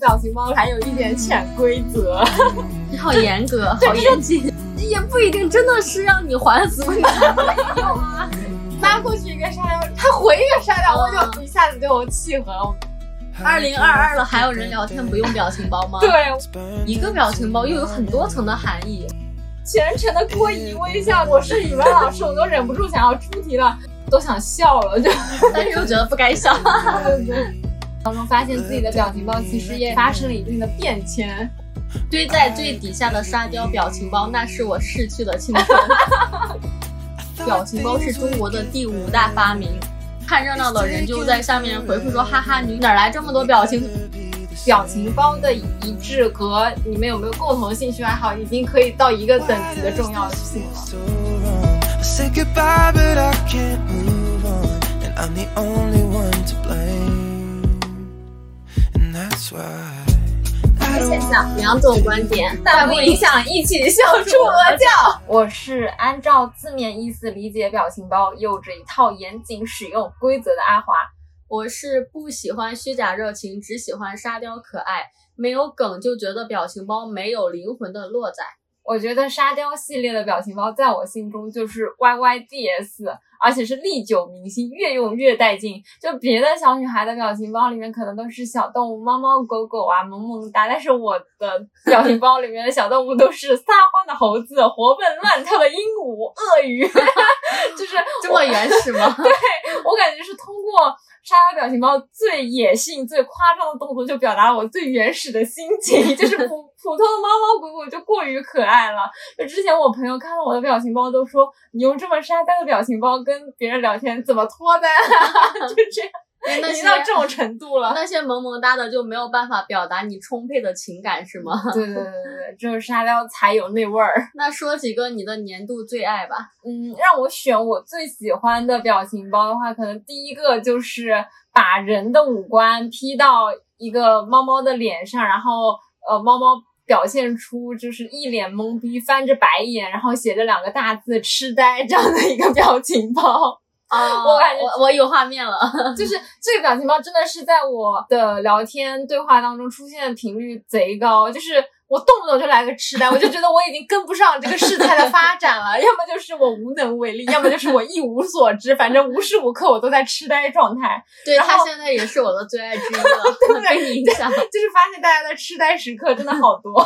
表情包还有一点潜规则，你好严格，好严谨，也不一定真的是让你还俗，你没有啊。发过去一个沙雕，他回一个沙雕，我就一下子对我契合了。二零二二了，还有人聊天不用表情包吗？对，一个表情包又有很多层的含义，全程的过疑微笑。我是语文老师，我都忍不住想要出题了，都想笑了，就 但是又觉得不该笑。对 对对。当中发现自己的表情包其实也发生了一定的变迁，堆在最底下的沙雕表情包，那是我逝去的青春。表情包是中国的第五大发明，看热闹的人就在下面回复说：“哈哈，你哪来这么多表情？”表情包的一致和你们有没有共同兴趣爱好，已经可以到一个等级的重要性了。现象两种观点，但不影响一起笑出鹅叫。我是按照字面意思理解表情包，有着一套严谨使用规则的阿华。我是不喜欢虚假热情，只喜欢沙雕可爱，没有梗就觉得表情包没有灵魂的洛仔。我觉得沙雕系列的表情包在我心中就是 Y Y D S，而且是历久弥新，越用越带劲。就别的小女孩的表情包里面可能都是小动物，猫猫狗狗啊，萌萌哒，但是我的表情包里面的小动物都是撒欢的猴子，活蹦乱跳的鹦鹉、鳄鱼，就是这么原始吗？对我感觉是通过。沙雕表情包最野性、最夸张的动作，就表达了我最原始的心情，就是普普通的猫猫狗狗就过于可爱了。就之前我朋友看到我的表情包，都说你用这么沙雕的表情包跟别人聊天，怎么脱单？就这样。已经到这种程度了，那些萌萌哒的就没有办法表达你充沛的情感是吗？对对对对对，只有沙雕才有那味儿。那说几个你的年度最爱吧。嗯，让我选我最喜欢的表情包的话，可能第一个就是把人的五官 P 到一个猫猫的脸上，然后呃，猫猫表现出就是一脸懵逼，翻着白眼，然后写着两个大字“痴呆”这样的一个表情包。我感觉我我有画面了，就是这个表情包真的是在我的聊天对话当中出现的频率贼高，就是我动不动就来个痴呆，我就觉得我已经跟不上这个事态的发展了，要么就是我无能为力，要么就是我一无所知，反正无时无刻我都在痴呆状态。对他现在也是我的最爱之一了，被你影响，就是发现大家的痴呆时刻真的好多。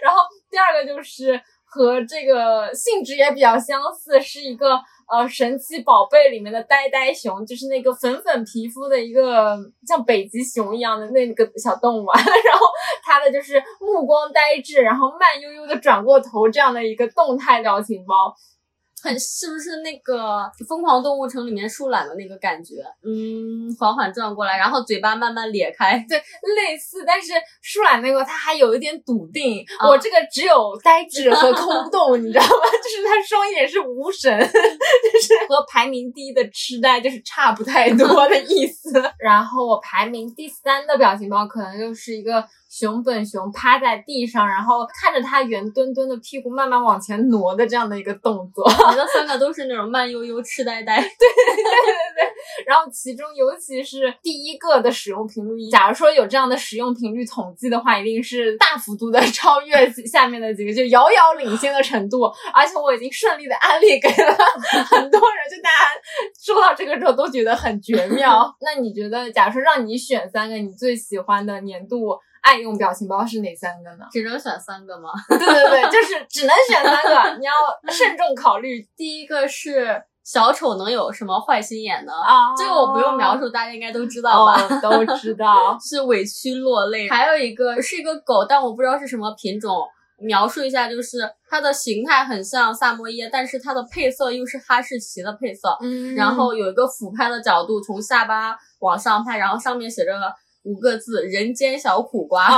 然后第二个就是和这个性质也比较相似，是一个。呃，神奇宝贝里面的呆呆熊，就是那个粉粉皮肤的一个像北极熊一样的那个小动物啊，然后它的就是目光呆滞，然后慢悠悠的转过头这样的一个动态表情包。很是不是那个《疯狂动物城》里面树懒的那个感觉？嗯，缓缓转过来，然后嘴巴慢慢咧开。对，类似，但是树懒那个它还有一点笃定，我这个只有呆滞和空 洞，你知道吗？就是它双眼是无神，就是和排名第一的痴呆就是差不太多的意思。然后我排名第三的表情包可能就是一个。熊本熊趴在地上，然后看着它圆墩墩的屁股慢慢往前挪的这样的一个动作。你 的三个都是那种慢悠悠、痴呆呆。对对对对对。然后其中尤其是第一个的使用频率，假如说有这样的使用频率统计的话，一定是大幅度的 超越下面的几个，就遥遥领先的程度。而且我已经顺利的安利给了很多人，就大家收到这个之后都觉得很绝妙。那你觉得，假如说让你选三个你最喜欢的年度？爱用表情包是哪三个呢？只能选三个吗？对对对，就是只能选三个，你要 慎重考虑。第一个是小丑能有什么坏心眼呢？啊，这个我不用描述，大家应该都知道吧？都知道，是委屈落泪。还有一个是一个狗，但我不知道是什么品种。描述一下，就是它的形态很像萨摩耶，但是它的配色又是哈士奇的配色。嗯，然后有一个俯拍的角度，从下巴往上拍，然后上面写着。五个字，人间小苦瓜，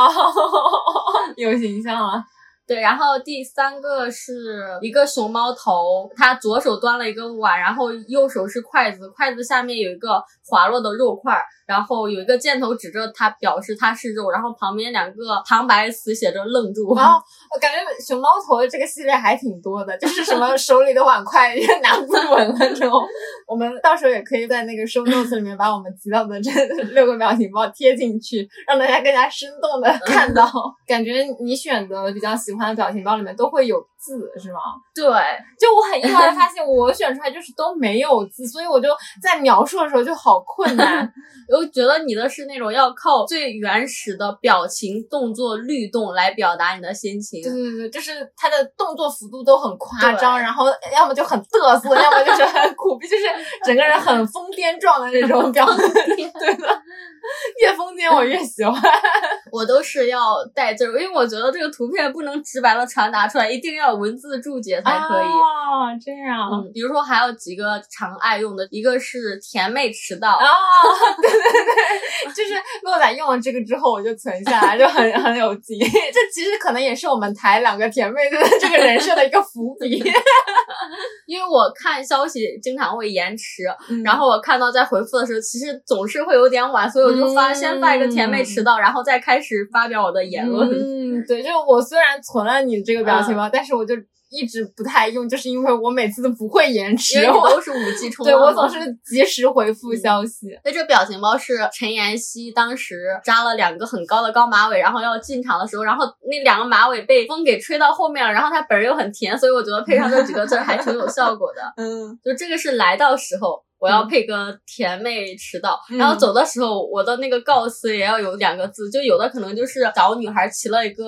有形象了。对，然后第三个是一个熊猫头，它左手端了一个碗，然后右手是筷子，筷子下面有一个滑落的肉块。然后有一个箭头指着它，表示它是肉。然后旁边两个旁白词写着“愣住 ”。然后我感觉熊猫头的这个系列还挺多的，就是什么手里的碗筷也拿不稳了这种。我们到时候也可以在那个 show notes 里面把我们提到的这 六个表情包贴进去，让大家更加生动的看到。感觉你选的比较喜欢的表情包里面都会有字，是吗？对，就我很意外的发现，我选出来就是都没有字，所以我就在描述的时候就好困难。我觉得你的是那种要靠最原始的表情、动作、律动来表达你的心情。对对对，就是他的动作幅度都很夸张，然后要么就很嘚瑟，要么就是很苦逼，就是整个人很疯癫状的那种表情。对的，越疯癫我越喜欢。我都是要带字，因为我觉得这个图片不能直白的传达出来，一定要文字注解才可以。哦，这样。嗯，比如说还有几个常爱用的，一个是甜妹迟到。哦，对对对，就是洛仔用了这个之后，我就存下来，就很很有劲。这其实可能也是我们台两个甜妹的这个人设的一个伏笔。因为我看消息经常会延迟，然后我看到在回复的时候，其实总是会有点晚，所以我就发先发一个甜妹迟到，然后再开始发表我的言论。嗯，对，就我虽然存了你这个表情包，但是我就。一直不太用，就是因为我每次都不会延迟，我都是五 G 充。对我总是及时回复消息。那这表情包是陈妍希当时扎了两个很高的高马尾，然后要进场的时候，然后那两个马尾被风给吹到后面了，然后她本人又很甜，所以我觉得配上这几个字还挺有效果的。嗯，就这个是来到时候。我要配个甜妹迟到，然后走的时候，我的那个告辞也要有两个字，就有的可能就是小女孩骑了一个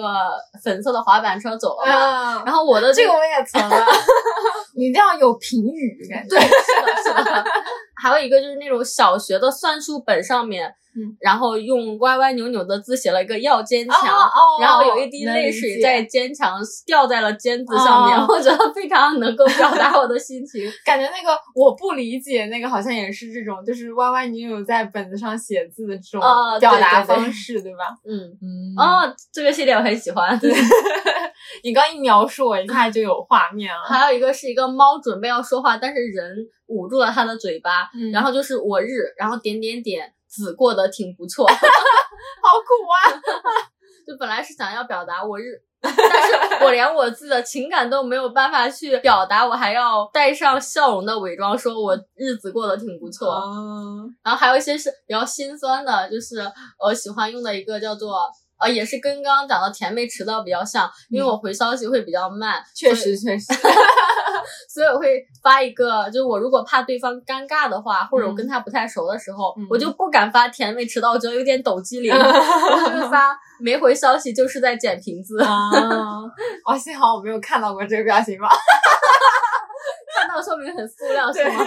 粉色的滑板车走了嘛，然后我的这个我也存了，你一定要有评语感觉，对，是的，是的，还有一个就是那种小学的算术本上面。嗯，然后用歪歪扭扭的字写了一个要坚强，然后有一滴泪水在坚强掉在了尖字上面，我觉得非常能够表达我的心情。感觉那个我不理解那个好像也是这种，就是歪歪扭扭在本子上写字的这种表达方式，对吧？嗯嗯。哦，这个系列我很喜欢。对，你刚一描述，我一看就有画面了。还有一个是一个猫准备要说话，但是人捂住了他的嘴巴，然后就是我日，然后点点点。子过得挺不错，好苦啊！就本来是想要表达我日，但是我连我自己的情感都没有办法去表达，我还要带上笑容的伪装，说我日子过得挺不错。然后还有一些是比较心酸的，就是我喜欢用的一个叫做。啊，也是跟刚刚讲的甜妹迟到比较像，因为我回消息会比较慢，确实确实，所以我会发一个，就是我如果怕对方尴尬的话，或者我跟他不太熟的时候，我就不敢发甜妹迟到，我觉得有点抖机灵，我就发没回消息就是在捡瓶子。啊，哦，幸好我没有看到过这个表情包。看到说明很塑料是吗？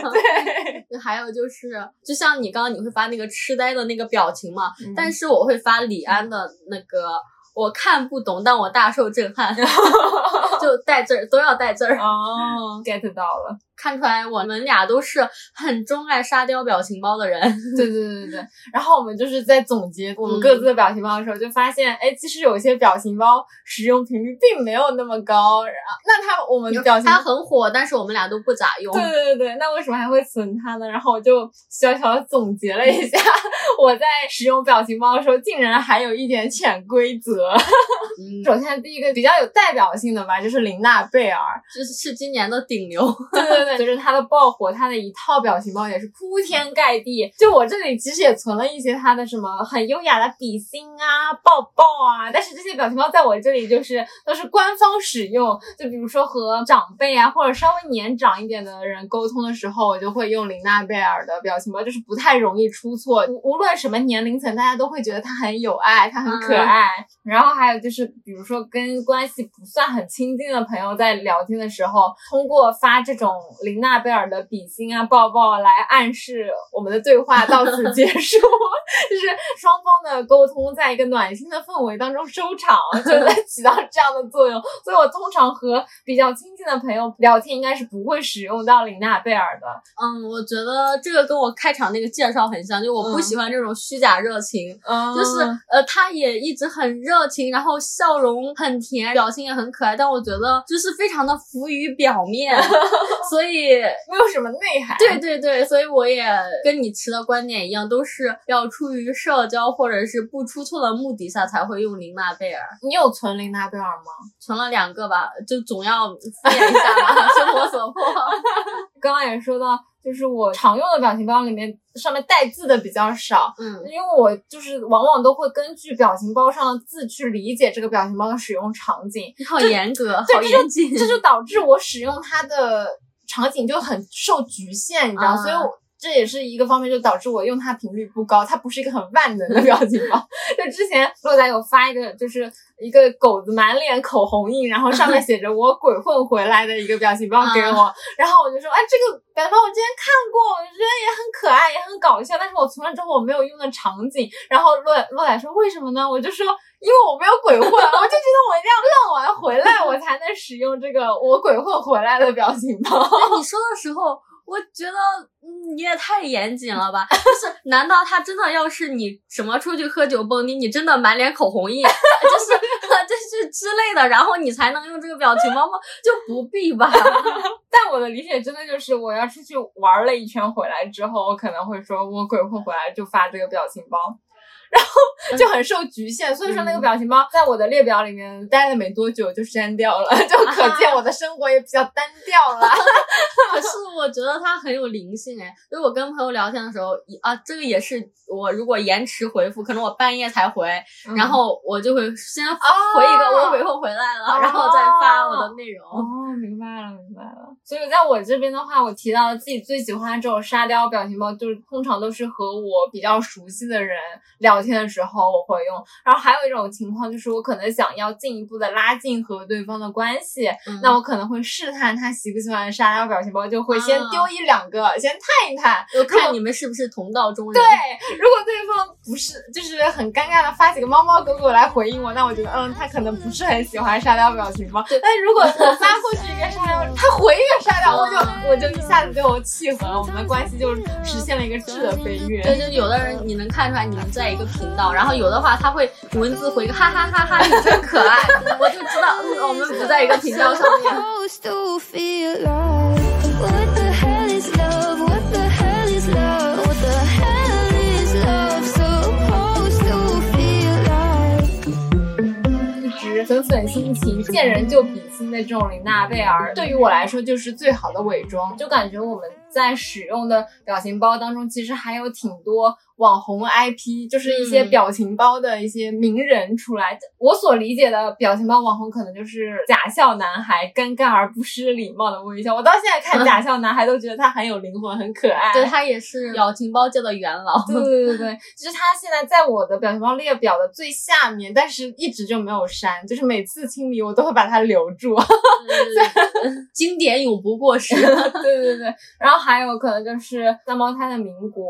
对，还有就是，就像你刚刚你会发那个痴呆的那个表情嘛，但是我会发李安的那个。我看不懂，但我大受震撼，就带字儿都要带字儿哦，get 到了，看出来我们俩都是很钟爱沙雕表情包的人。对对对对对。然后我们就是在总结我们各自的表情包的时候，就发现，哎，其实有些表情包使用频率并没有那么高。然后，那他我们表情它很火，但是我们俩都不咋用。对对对对，那为什么还会存它呢？然后我就小小的总结了一下，我在使用表情包的时候，竟然还有一点潜规则。首先，第一个比较有代表性的吧，就是琳娜贝尔，就是是今年的顶流。对对对，随 着她的爆火，她的一套表情包也是铺天盖地。就我这里其实也存了一些她的什么很优雅的比心啊、抱抱啊，但是这些表情包在我这里就是都是官方使用。就比如说和长辈啊或者稍微年长一点的人沟通的时候，我就会用琳娜贝尔的表情包，就是不太容易出错。无论什么年龄层，大家都会觉得她很有爱，她很可爱。然后还有就是，比如说跟关系不算很亲近的朋友在聊天的时候，通过发这种琳娜贝尔的比心啊、抱抱来暗示我们的对话到此结束，就是双方的沟通在一个暖心的氛围当中收场，就在起到这样的作用。所以我通常和比较亲近的朋友聊天，应该是不会使用到琳娜贝尔的。嗯，我觉得这个跟我开场那个介绍很像，就我不喜欢这种虚假热情，就是呃，他也一直很热。热情，然后笑容很甜，表情也很可爱，但我觉得就是非常的浮于表面，所以没有什么内涵。对对对，所以我也跟你持的观点一样，都是要出于社交或者是不出错的目的下才会用琳娜贝尔。你有存琳娜贝尔吗？存了两个吧，就总要敷衍一下嘛，生活所迫。刚刚也说到。就是我常用的表情包里面，上面带字的比较少，嗯，因为我就是往往都会根据表情包上的字去理解这个表情包的使用场景。好严格，好严谨，这就导致我使用它的场景就很受局限，你知道，所以我。这也是一个方面，就导致我用它频率不高。它不是一个很万能的表情包。就之前洛仔有发一个，就是一个狗子满脸口红印，然后上面写着“我鬼混回来的”一个表情包给我，然后我就说，哎，这个表情包我之前看过，我觉得也很可爱，也很搞笑，但是我存了之后我没有用的场景。然后洛洛仔说为什么呢？我就说因为我没有鬼混，我就觉得我一定要浪完回来，我才能使用这个我鬼混回来的表情包。你说的时候。我觉得你也太严谨了吧？就是难道他真的要是你什么出去喝酒蹦迪，你真的满脸口红印，就是就是之类的，然后你才能用这个表情包吗？就不必吧。但我的理解真的就是，我要出去玩了一圈回来之后，我可能会说我鬼混回来就发这个表情包。然后就很受局限，所以说那个表情包在我的列表里面待了没多久就删掉了，就可见我的生活也比较单调了。可是我觉得它很有灵性哎，就我跟朋友聊天的时候，啊，这个也是我如果延迟回复，可能我半夜才回，然后我就会先回一个我回复回来了，然后再发我的内容。哦，明白了，明白了。所以在我这边的话，我提到了自己最喜欢这种沙雕表情包，就是通常都是和我比较熟悉的人聊。天的时候我会用，然后还有一种情况就是我可能想要进一步的拉近和对方的关系，那我可能会试探他喜不喜欢沙雕表情包，就会先丢一两个，先探一探，看你们是不是同道中人。对，如果对方不是，就是很尴尬的发几个猫猫狗狗来回应我，那我觉得嗯，他可能不是很喜欢沙雕表情包。但如果我发过去一个沙雕，他回一个沙雕，我就我就一下子就契合了，我们的关系就实现了一个质的飞跃。对，就有的人你能看出来你们在一个。频道，然后有的话他会文字回个哈哈哈哈，你真可爱，我就知道我们不在一个频道上面。粉粉心情，见人就比心的这种琳娜贝尔，对于我来说就是最好的伪装。就感觉我们在使用的表情包当中，其实还有挺多。网红 IP 就是一些表情包的一些名人出来。我所理解的表情包网红，可能就是假笑男孩，尴尬而不失礼貌的微笑。我到现在看 假笑男孩都觉得他很有灵魂，很可爱。对他也是表情包界的元老。对对对对，就是他现在在我的表情包列表的最下面，但是一直就没有删。就是每次清理，我都会把它留住。经典永不过时。对对对，然后还有可能就是三胞胎的民国，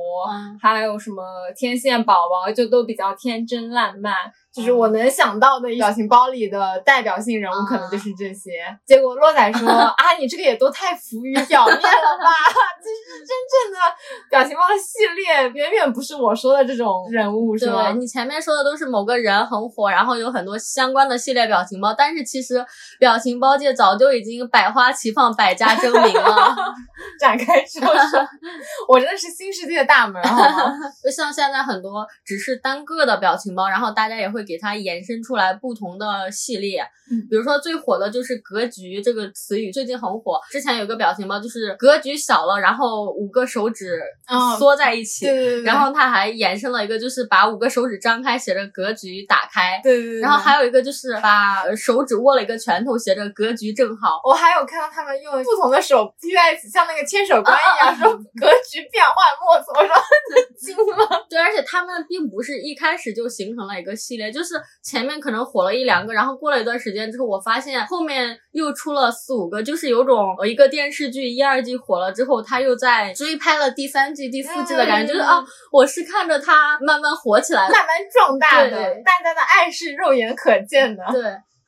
还有什么？什么天线宝宝就都比较天真烂漫。就是我能想到的表情包里的代表性人物，可能就是这些。结果洛仔说：“啊，你这个也都太浮于表面了吧？其实真正的表情包的系列，远远不是我说的这种人物，是吧？你前面说的都是某个人很火，然后有很多相关的系列表情包，但是其实表情包界早就已经百花齐放，百家争鸣了。展开说说，我真的是新世界的大门，好吗？就像现在很多只是单个的表情包，然后大家也会。给它延伸出来不同的系列，比如说最火的就是“格局”这个词语，最近很火。之前有个表情包，就是格局小了，然后五个手指缩在一起，对对对然后它还延伸了一个，就是把五个手指张开，写着“格局打开”。对对对。然后还有一个就是把手指握了一个拳头，写着“格局正好”。我还有看到他们用不同的手拼在一起，像那个千手观一样，说“格局变幻莫测”。我说惊了。对，而且他们并不是一开始就形成了一个系列。就是前面可能火了一两个，然后过了一段时间之后，我发现后面又出了四五个，就是有种一个电视剧一二季火了之后，他又在追拍了第三季、第四季的感觉，就是啊，我是看着他慢慢火起来，慢慢壮大的，大家的爱是肉眼可见的。对。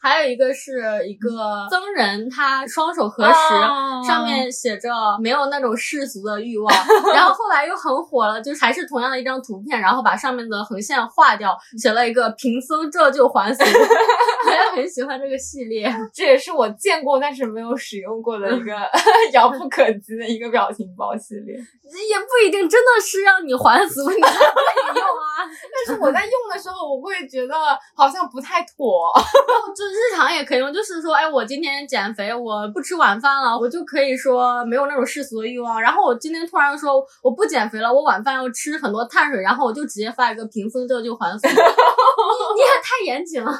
还有一个是一个僧人，他双手合十，上面写着没有那种世俗的欲望。然后后来又很火了，就是还是同样的一张图片，然后把上面的横线划掉，写了一个贫僧这就还俗。我也很喜欢这个系列，这也是我见过但是没有使用过的一个 遥不可及的一个表情包系列。也不一定真的是让你还俗，你才可以用啊。但是我在用的时候，我会觉得好像不太妥。就日常也可以用，就是说，哎，我今天减肥，我不吃晚饭了，我就可以说没有那种世俗的欲望。然后我今天突然说我不减肥了，我晚饭要吃很多碳水，然后我就直接发一个贫僧这就还俗。你你也太严谨了。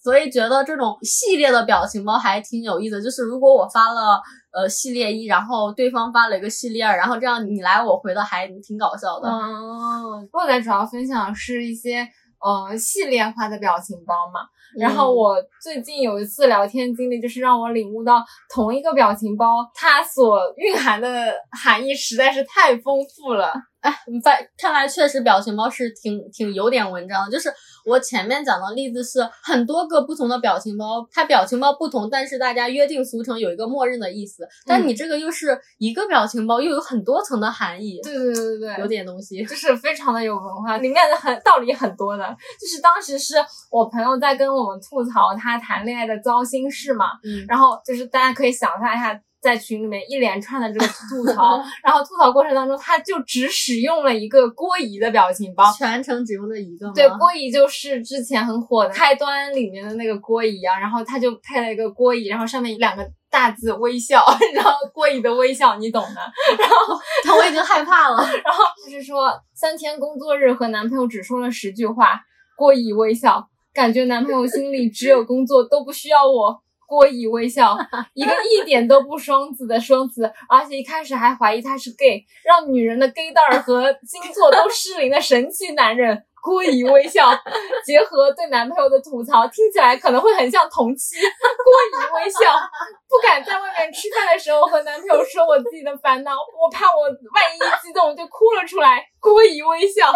所以觉得这种系列的表情包还挺有意思。就是如果我发了呃系列一，然后对方发了一个系列二，然后这样你来我回的还挺搞笑的。嗯，洛仔主要分享是一些呃系列化的表情包嘛。然后我最近有一次聊天经历，就是让我领悟到同一个表情包它所蕴含的含义实在是太丰富了。哎，发看来确实表情包是挺挺有点文章的。就是我前面讲的例子是很多个不同的表情包，它表情包不同，但是大家约定俗成有一个默认的意思。但你这个又是一个表情包，又有很多层的含义。对对对对对，有点东西，就是非常的有文化，里面的很道理很多的。就是当时是我朋友在跟我们吐槽他谈恋爱的糟心事嘛，嗯，然后就是大家可以想象一下。在群里面一连串的这个吐 槽，然后吐槽过程当中，他就只使用了一个郭姨的表情包，全程只用了一个。对，郭姨就是之前很火的开端里面的那个郭姨啊，然后他就配了一个郭姨，然后上面两个大字微笑，然后郭姨的微笑你懂的。然后 我已经害怕了。然后就是说三天工作日和男朋友只说了十句话，郭姨微笑，感觉男朋友心里只有工作都不需要我。郭姨微笑，一个一点都不双子的双子，而且一开始还怀疑他是 gay，让女人的 gay 蛋儿和星座都失灵的神奇男人。郭姨微笑，结合对男朋友的吐槽，听起来可能会很像同期。郭姨微笑，不敢在外面吃饭的时候和男朋友说我自己的烦恼，我怕我万一激动就哭了出来。郭姨微笑，哇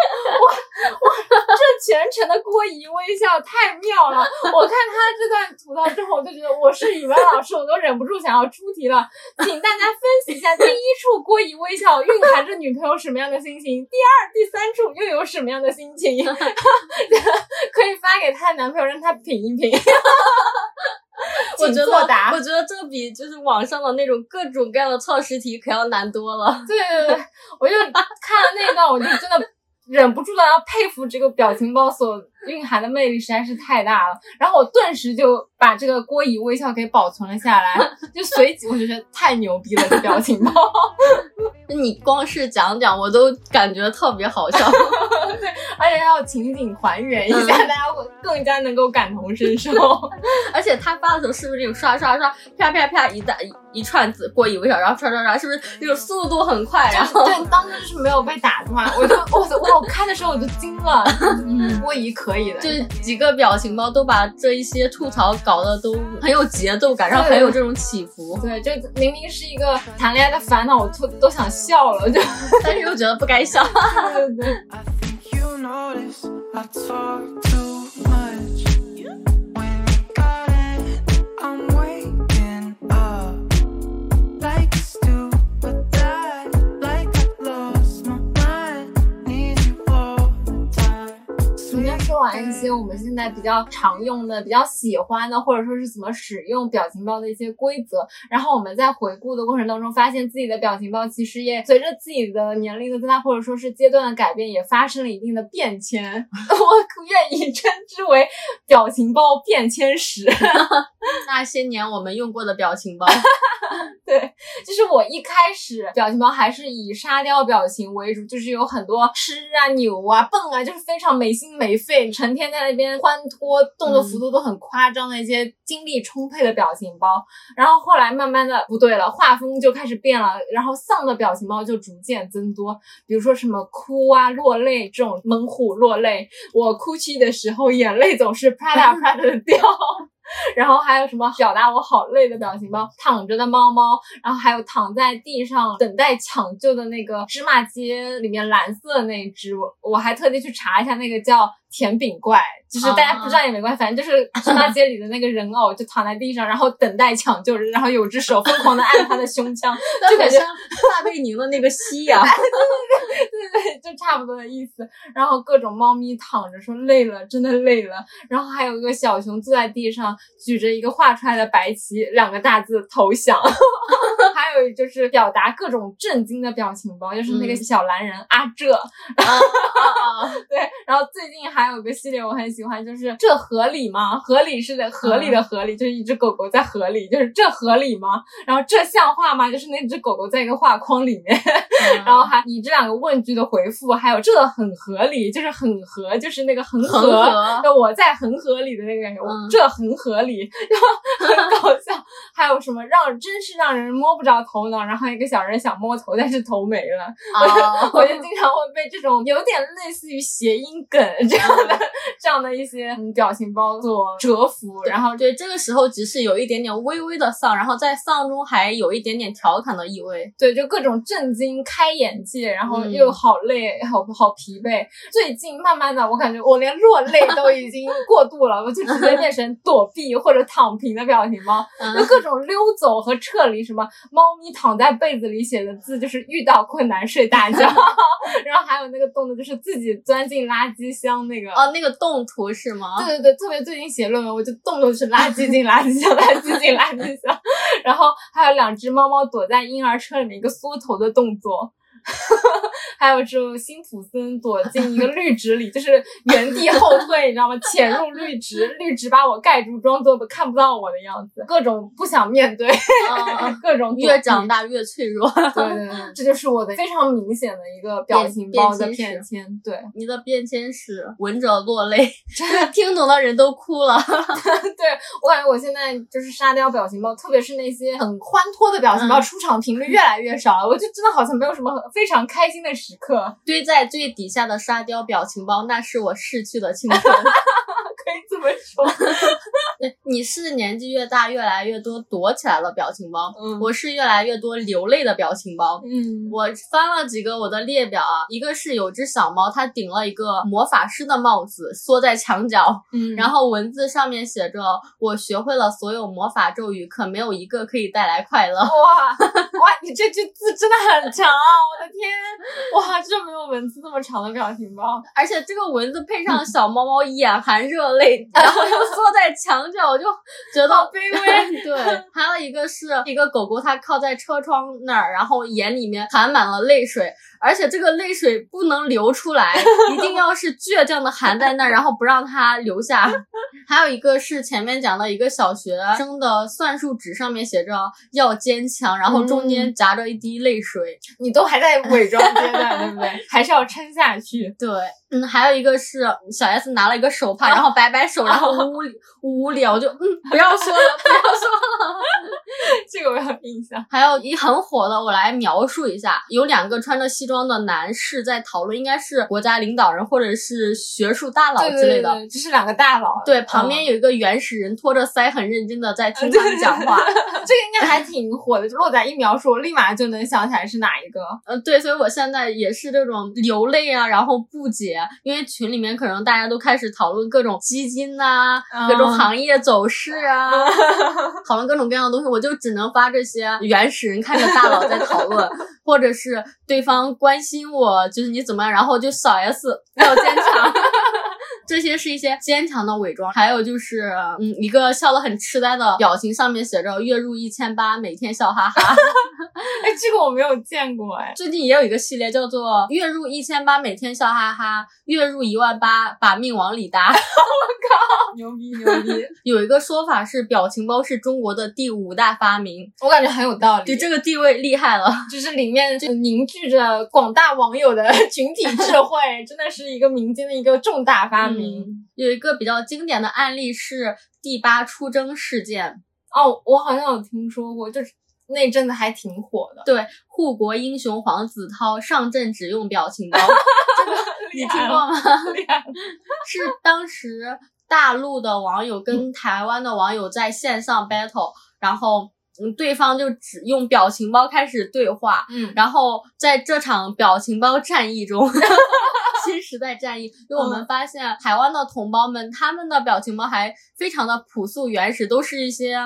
哇，这全程的郭姨微笑太妙了！我看他这段吐槽之后，我就觉得我是语文老师，我都忍不住想要出题了，请大家分析一下第一处郭姨微笑蕴含着女朋友什么样的心情，第二、第三处又有什么样的心情？可以发给她的男朋友，让他品一品。我觉得，我觉得这比就是网上的那种各种各样的测试题可要难多了。对对对，我就看了那段，我就真的忍不住的要佩服这个表情包所蕴含的魅力实在是太大了。然后我顿时就把这个郭姨微笑给保存了下来，就随即我就觉得太牛逼了，这表情包。你光是讲讲，我都感觉特别好笑。对，而且要情景还原一下，大家会更加能够感同身受。而且他发的时候是不是这种刷刷刷，啪啪啪一大一串字过一个小时，然后刷刷刷，是不是那种速度很快？然后对，当时就是没有被打断，我就我我我看的时候我就惊了。嗯，郭姨可以的，就是几个表情包都把这一些吐槽搞得都很有节奏感，然后很有这种起伏。对，就明明是一个谈恋爱的烦恼，我都都想笑了，就但是又觉得不该笑。对 对。说完一些我们现在比较常用的、比较喜欢的，或者说是怎么使用表情包的一些规则，然后我们在回顾的过程当中，发现自己的表情包其实也随着自己的年龄的增大，或者说是阶段的改变，也发生了一定的变迁。我愿意称之为表情包变迁史。那些年我们用过的表情包，对，就是我一开始表情包还是以沙雕表情为主，就是有很多吃啊、扭啊、蹦啊，就是非常没心没肺。成天在那边欢脱，动作幅度都很夸张的一些精力充沛的表情包，然后后来慢慢的不对了，画风就开始变了，然后丧的表情包就逐渐增多，比如说什么哭啊、落泪这种猛虎落泪，我哭泣的时候眼泪总是 啪嗒啪嗒的掉。然后还有什么表达我好累的表情包？躺着的猫猫，然后还有躺在地上等待抢救的那个芝麻街里面蓝色那只，我我还特地去查一下，那个叫甜饼怪，就是大家不知道也没关系，反正就是猪八戒里的那个人偶，就躺在地上，然后等待抢救，然后有只手疯狂的按他的胸腔，就感觉撒贝宁的那个夕阳，对对对，就差不多的意思。然后各种猫咪躺着说累了，真的累了。然后还有一个小熊坐在地上，举着一个画出来的白旗，两个大字投降。还有就是表达各种震惊的表情包，就是那个小蓝人阿这，对。然后最近还有个系列我很喜欢，就是这合理吗？合理是在，合理的合理，就是一只狗狗在河里，就是这合理吗？然后这像话吗？就是那只狗狗在一个画框里面，然后还以这两个问句的回复，还有这很合理，就是很合，就是那个恒河，我在恒河里的那个感觉，这很合理，然后很搞笑。还有什么让真是让人摸不着头脑，然后一个小人想摸头，但是头没了。我我就经常会被这种有点类似于谐音梗这样的这样的一些表情包所折服。然后对这个时候只是有一点点微微的丧，然后在丧中还有一点点调侃的意味。对，就各种震惊、开眼界，然后又好累、好好疲惫。最近慢慢的，我感觉我连落泪都已经过度了，我就直接 变成躲避或者躺平的表情包，就各种溜走和撤离，什么猫咪躺在被子里写的字就是遇到困难睡大觉，然后还有那个动作就是自己钻进垃圾箱那个哦，那个动图是吗？对对对，特别最近写论文，我就动作是垃圾进垃圾箱，垃圾进垃圾箱，然后还有两只猫猫躲在婴儿车里面一个缩头的动作。还有这种辛普森躲进一个绿植里，就是原地后退，你知道吗？潜入绿植，绿植把我盖住，装作看不到我的样子，各种不想面对，各种越长大越脆弱。对对对，这就是我的非常明显的一个表情包的变迁。对，你的变迁史闻者落泪，真的听懂的人都哭了。对我感觉我现在就是沙雕表情包，特别是那些很欢脱的表情包，出场频率越来越少了。我就真的好像没有什么。非常开心的时刻，堆在最底下的沙雕表情包，那是我逝去的青春。可以这么说。你是年纪越大，越来越多躲起来了表情包。嗯，我是越来越多流泪的表情包。嗯，我翻了几个我的列表啊，一个是有只小猫，它顶了一个魔法师的帽子，缩在墙角。嗯，然后文字上面写着：“我学会了所有魔法咒语，可没有一个可以带来快乐。”哇哇，你这句字真的很长，我的天！哇，这没有文字这么长的表情包，而且这个文字配上小猫猫眼含热泪，然后又缩在墙角，我就觉得卑微。对，还有一个是一个狗狗，它靠在车窗那儿，然后眼里面含满了泪水，而且这个泪水不能流出来，一定要是倔强的含在那儿，然后不让它流下。还有一个是前面讲的一个小学生的算术纸，上面写着要坚强，然后中间夹着一滴泪水，你都还在伪装阶段，对不对？还是要撑下去。对，嗯，还有一个是小 S 拿了一个手帕，然后摆摆手，然后呜呜聊，就嗯，不要说了，不要说了。这个我有印象。还有一很火的，我来描述一下，有两个穿着西装的男士在讨论，应该是国家领导人或者是学术大佬之类的。这是两个大佬。对，旁边有一个原始人托着腮，很认真的在听他们讲话。这个应该还挺火的，就洛仔一描述，我立马就能想起来是哪一个。嗯，对，所以我现在也是这种流泪啊，然后不解，因为群里面可能大家都开始讨论各种基金呐，各种行业走势啊，讨论各种各样的东西，我就只能发这些原始人看着大佬在讨论，或者是对方关心我，就是你怎么样，然后就扫 S 要坚强。这些是一些坚强的伪装，还有就是，嗯，一个笑得很痴呆的表情，上面写着月入一千八，每天笑哈哈。哎，这个我没有见过哎。最近也有一个系列叫做月入一千八，每天笑哈哈；月入一万八，把命往里搭。我靠，牛逼牛逼！有一个说法是，表情包是中国的第五大发明，我感觉很有道理。就这个地位厉害了，就是里面就凝聚着广大网友的群体智慧，真的是一个民间的一个重大发明。有一个比较经典的案例是第八出征事件哦，我好像有听说过，就是那阵子还挺火的。对，护国英雄黄子韬上阵只用表情包，你听过吗？是当时大陆的网友跟台湾的网友在线上 battle，然后嗯，对方就只用表情包开始对话，嗯，然后在这场表情包战役中。新时代战役，因为我们发现台湾的同胞们他们的表情包还非常的朴素原始，都是一些。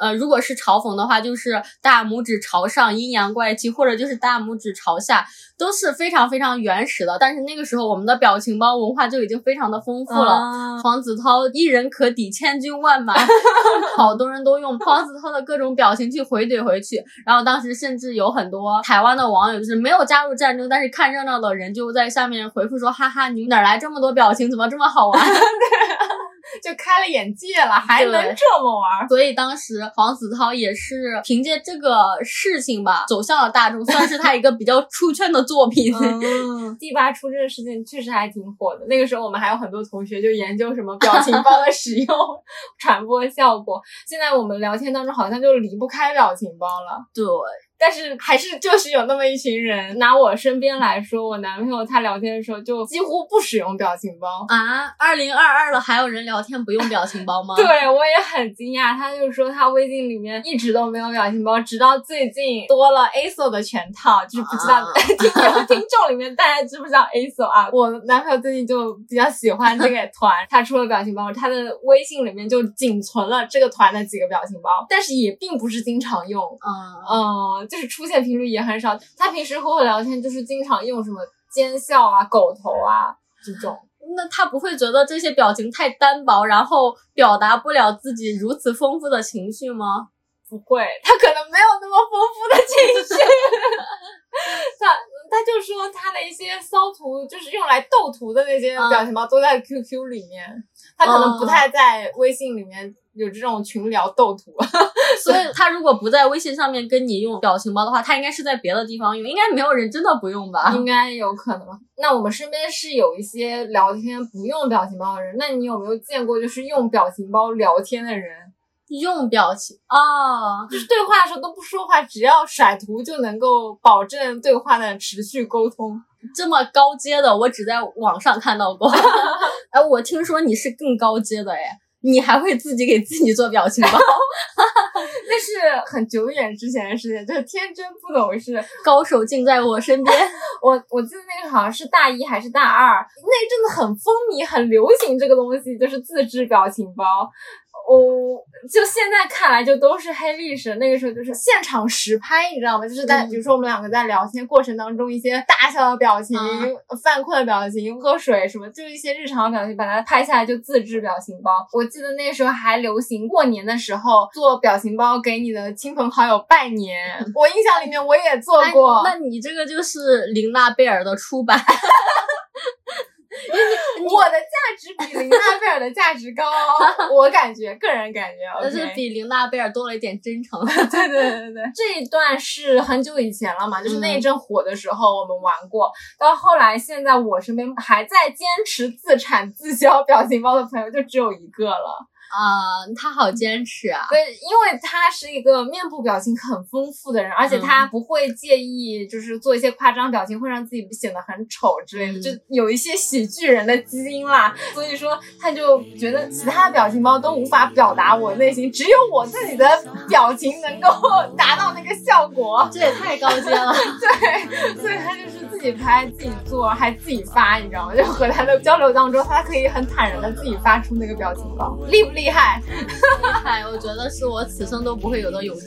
呃，如果是嘲讽的话，就是大拇指朝上，阴阳怪气，或者就是大拇指朝下，都是非常非常原始的。但是那个时候，我们的表情包文化就已经非常的丰富了。黄子韬一人可抵千军万马，好多人都用黄子韬的各种表情去回怼回去。然后当时甚至有很多台湾的网友，就是没有加入战争，但是看热闹的人就在下面回复说：“哈哈，你们哪来这么多表情？怎么这么好玩？” 就开了眼界了，还能这么玩？所以当时黄子韬也是凭借这个事情吧，走向了大众，算是他一个比较出圈的作品。嗯第八出这个事情确实还挺火的。那个时候我们还有很多同学就研究什么表情包的使用、传播效果。现在我们聊天当中好像就离不开表情包了。对。但是还是就是有那么一群人，拿我身边来说，我男朋友他聊天的时候就几乎不使用表情包啊。二零二二了，还有人聊天不用表情包吗？对我也很惊讶。他就说他微信里面一直都没有表情包，直到最近多了 A S O 的全套，就是不知道 听听众里面大家知不知道 A S O 啊？我男朋友最近就比较喜欢这个 团，他出了表情包，他的微信里面就仅存了这个团的几个表情包，但是也并不是经常用，嗯嗯。就是出现频率也很少，他平时和我聊天就是经常用什么奸笑啊、狗头啊这种。那他不会觉得这些表情太单薄，然后表达不了自己如此丰富的情绪吗？不会，他可能没有那么丰富的情绪。他他就说他的一些骚图，就是用来斗图的那些表情包都在 QQ 里面，他可能不太在微信里面。有这种群聊斗图，所以他如果不在微信上面跟你用表情包的话，他应该是在别的地方用，应该没有人真的不用吧？应该有可能。那我们身边是有一些聊天不用表情包的人，那你有没有见过就是用表情包聊天的人？用表情啊，就是对话的时候都不说话，只要甩图就能够保证对话的持续沟通。这么高阶的，我只在网上看到过。哎，我听说你是更高阶的哎。你还会自己给自己做表情包？那是很久远之前的事情，就是天真不懂事，高手尽在我身边。我我记得那个好像是大一还是大二，那阵子很风靡、很流行这个东西，就是自制表情包。哦，就现在看来就都是黑历史。那个时候就是现场实拍，你知道吗？就是在比如说我们两个在聊天过程当中，一些大笑的表情、犯困的表情、喝水什么，就是一些日常的表情，把它拍下来就自制表情包。我记得那时候还流行过年的时候做表情包给你的亲朋好友拜年。我印象里面我也做过。那你这个就是琳娜贝尔的出版。我的价值比琳娜贝尔的价值高，我感觉，个人感觉，但是比琳娜贝尔多了一点真诚。对对对对，这一段是很久以前了嘛，就是那一阵火的时候我们玩过，到后来现在我身边还在坚持自产自销表情包的朋友就只有一个了。啊，他好坚持啊！对，因为他是一个面部表情很丰富的人，而且他不会介意，就是做一些夸张表情会让自己显得很丑之类的，就有一些喜剧人的基因啦。所以说，他就觉得其他的表情包都无法表达我内心，只有我自己的表情能够 达到那个效果。这也太高阶了。对，所以他就是自己拍、自己做，还自己发，你知道吗？就和他的交流当中，他可以很坦然的自己发出那个表情包，厉不厉？厉害，厉害！我觉得是我此生都不会有的勇气。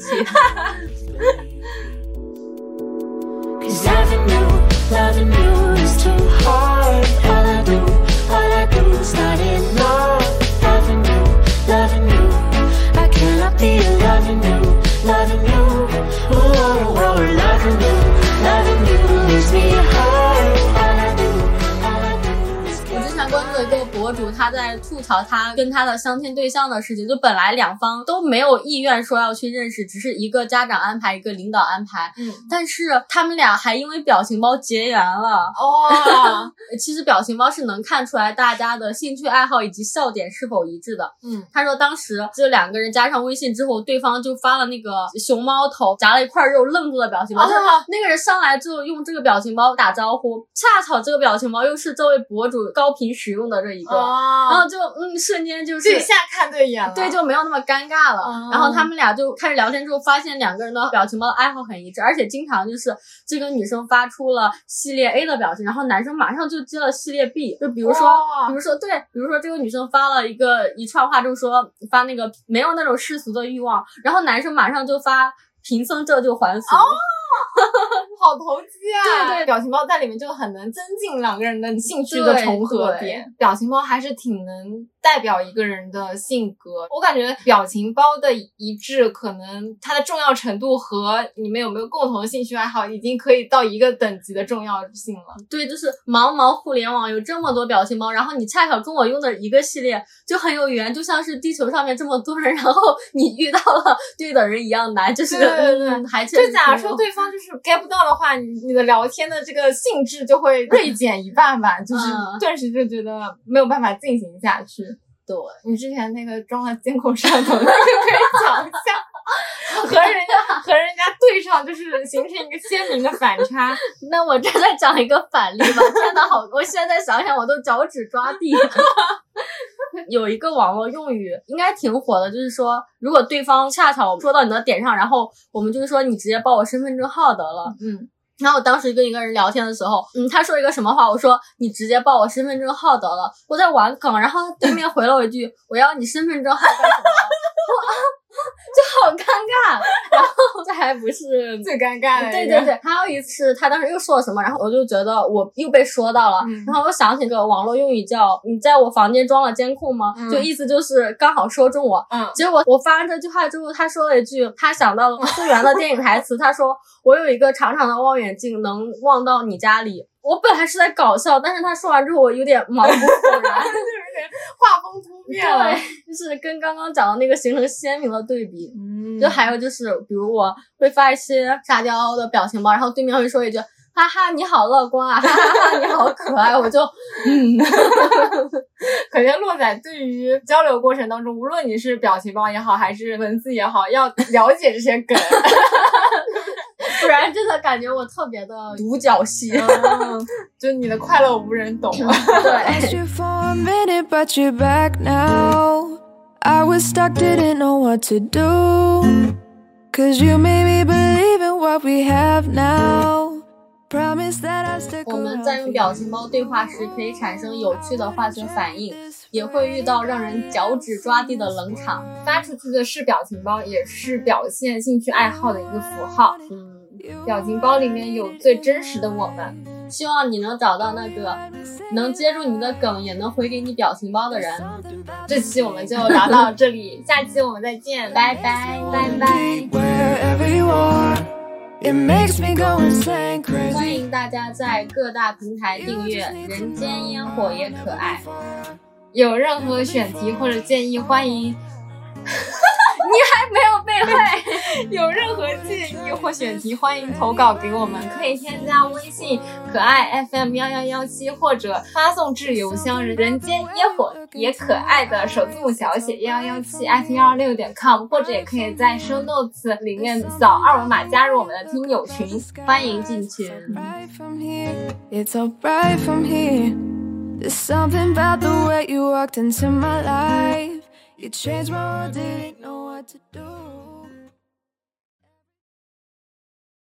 博主他在吐槽他跟他的相亲对象的事情，就本来两方都没有意愿说要去认识，只是一个家长安排，一个领导安排。嗯，但是他们俩还因为表情包结缘了。哦，其实表情包是能看出来大家的兴趣爱好以及笑点是否一致的。嗯，他说当时这两个人加上微信之后，对方就发了那个熊猫头夹了一块肉愣住的表情包。那个人上来之后用这个表情包打招呼，恰巧这个表情包又是这位博主高频使用。用的这一个，然后就嗯，瞬间就是一下看对眼了，对，就没有那么尴尬了。然后他们俩就开始聊天之后，发现两个人的表情包的爱好很一致，而且经常就是这个女生发出了系列 A 的表情，然后男生马上就接了系列 B，就比如说，比如说对，比如说这个女生发了一个一串话，就说发那个没有那种世俗的欲望，然后男生马上就发贫僧这就还俗。好投机啊！对对，表情包在里面就很能增进两个人的兴趣的重合点。表情包还是挺能代表一个人的性格。我感觉表情包的一致，可能它的重要程度和你们有没有共同的兴趣爱好，已经可以到一个等级的重要性了。对，就是茫茫互联网有这么多表情包，然后你恰巧跟我用的一个系列，就很有缘，就像是地球上面这么多人，然后你遇到了对的人一样难。就是对对对，还就假如说对方就是 get 不到的话，你你的聊天的这个兴致就会锐减一半吧，就是顿时就觉得没有办法进行下去。对你之前那个装了监控摄像头，那个可以讲一下，和人家和人家对上，就是形成一个鲜明的反差。那我这再讲一个反例吧，真的，好，我现在想想我都脚趾抓地。有一个网络用语应该挺火的，就是说，如果对方恰巧说到你的点上，然后我们就是说你直接报我身份证号得了。嗯。然后我当时跟一个人聊天的时候，嗯，他说一个什么话，我说你直接报我身份证号得了。我在玩梗，然后对面回了我一句，我要你身份证号干什么？就好尴尬，然后这还不是 最尴尬的。对对对，还有一次他当时又说了什么，然后我就觉得我又被说到了，然后我想起个网络用语叫“你在我房间装了监控吗？”就意思就是刚好说中我。嗯，结果我发完这句话之后，他说了一句他想到了 苏源的电影台词，他说我有一个长长的望远镜，能望到你家里。我本来是在搞笑，但是他说完之后，我有点毛骨悚然，就有点画风突变了，对，就是跟刚刚讲的那个形成鲜明的对比。嗯，就还有就是，比如我会发一些沙雕的表情包，然后对面会说一句“哈哈，你好乐观啊，哈哈哈，你好可爱”，我就嗯，可见洛仔对于交流过程当中，无论你是表情包也好，还是文字也好，要了解这些梗。不然真的感觉我特别的 独角戏，就你的快乐无人懂。对。我们在用表情包对话时，可以产生有趣的化学反应，也会遇到让人脚趾抓地的冷场。发出去的是表情包，也是表现兴趣爱好的一个符号。嗯。表情包里面有最真实的我们，希望你能找到那个能接住你的梗，也能回给你表情包的人。这期我们就聊到这里，下期我们再见，拜拜拜拜。欢迎大家在各大平台订阅《人间烟火也可爱》，有任何选题或者建议，欢迎。你还没有背会，有任何建议或选题，欢迎投稿给我们，可以添加微信可爱 FM 幺幺幺七，或者发送至邮箱人间烟火也可爱的首字母小写幺幺幺七 at 幺二六点 com，或者也可以在 show notes 里面扫二维码加入我们的听友群，欢迎进群。It's There's something about the way you walked into my life. You changed my world, didn't know what to do.